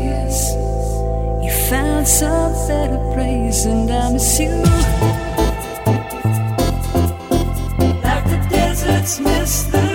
tears. You found some better place, and I miss you. Like the deserts miss the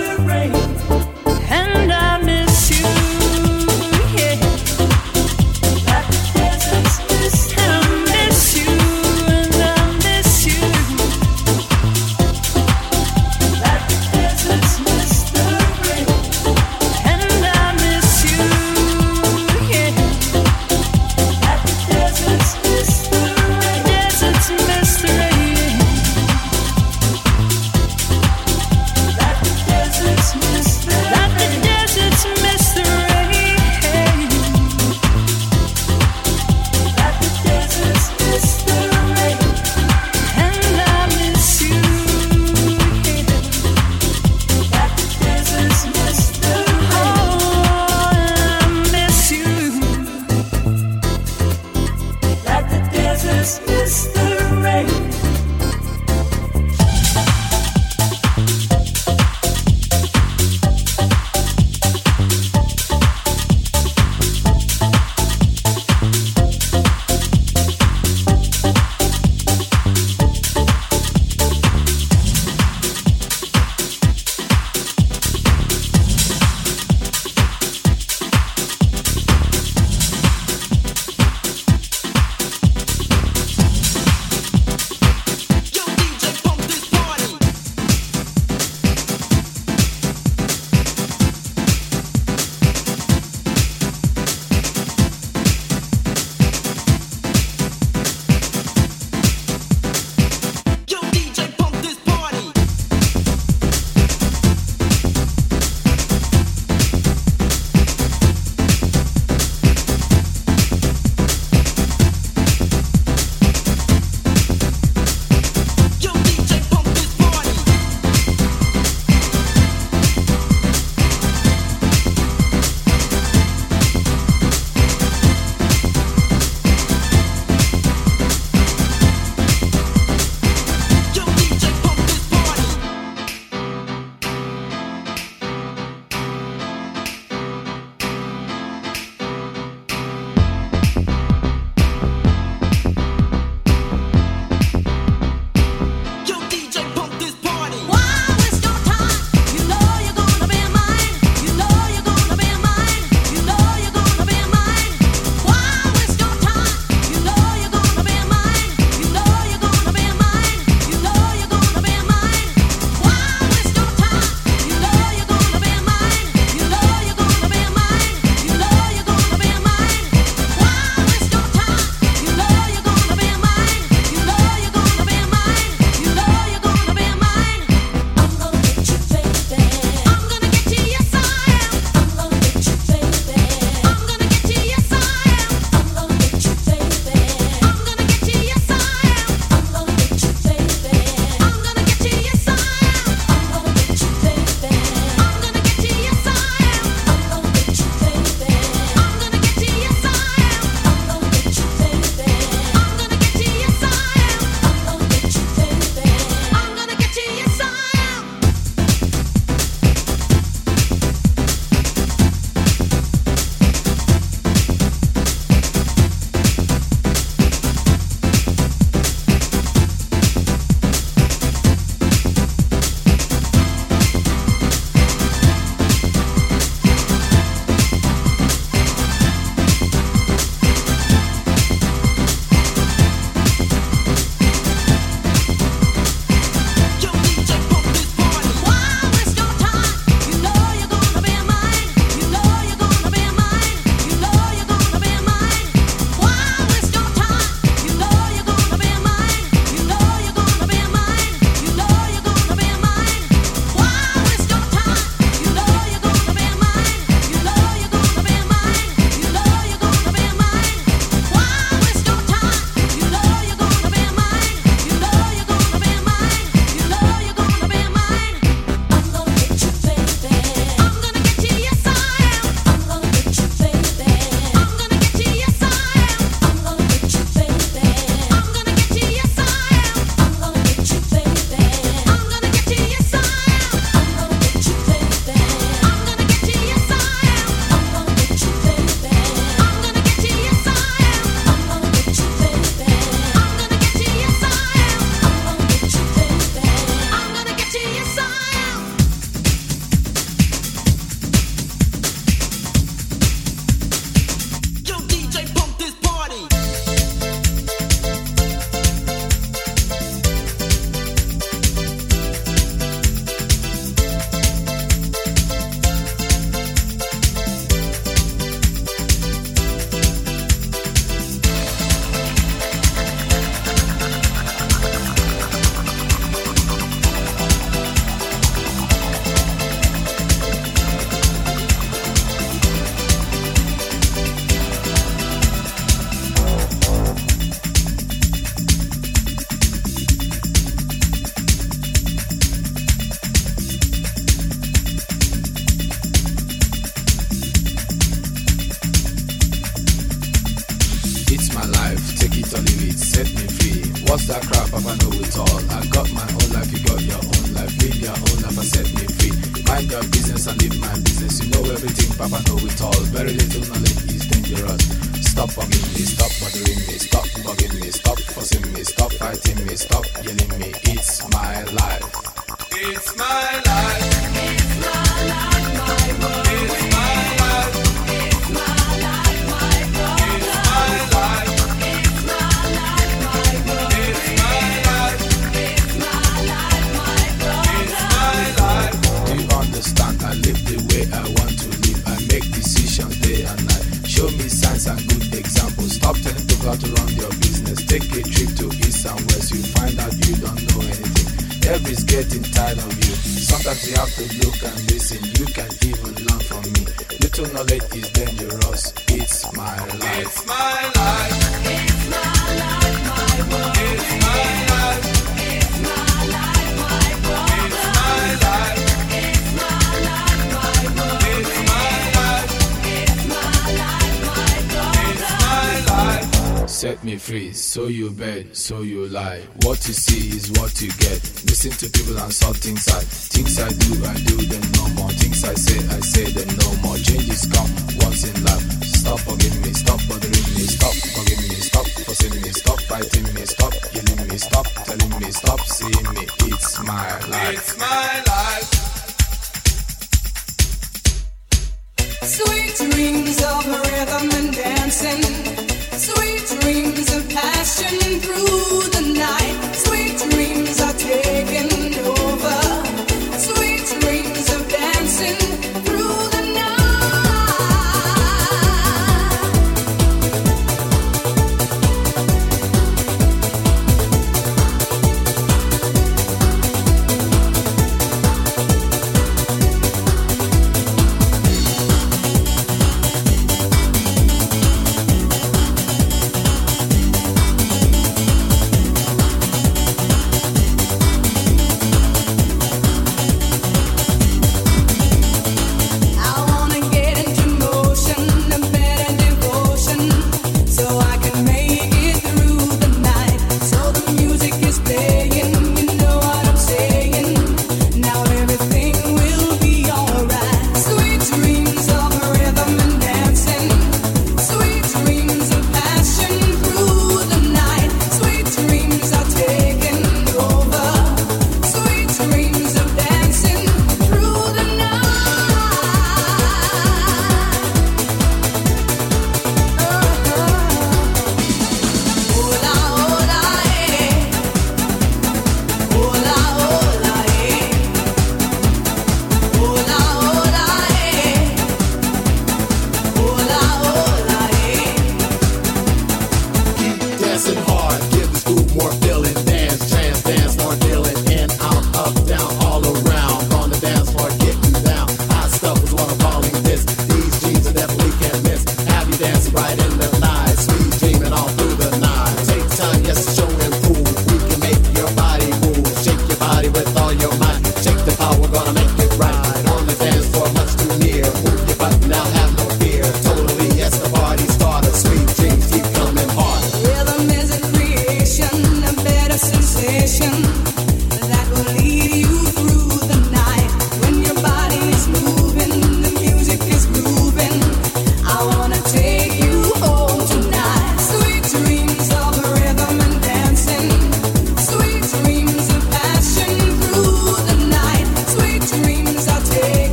telling me stop seeing me. It's my life. It's my life. Sweet dreams of rhythm and dancing. Sweet dreams of passion through the night. Sweet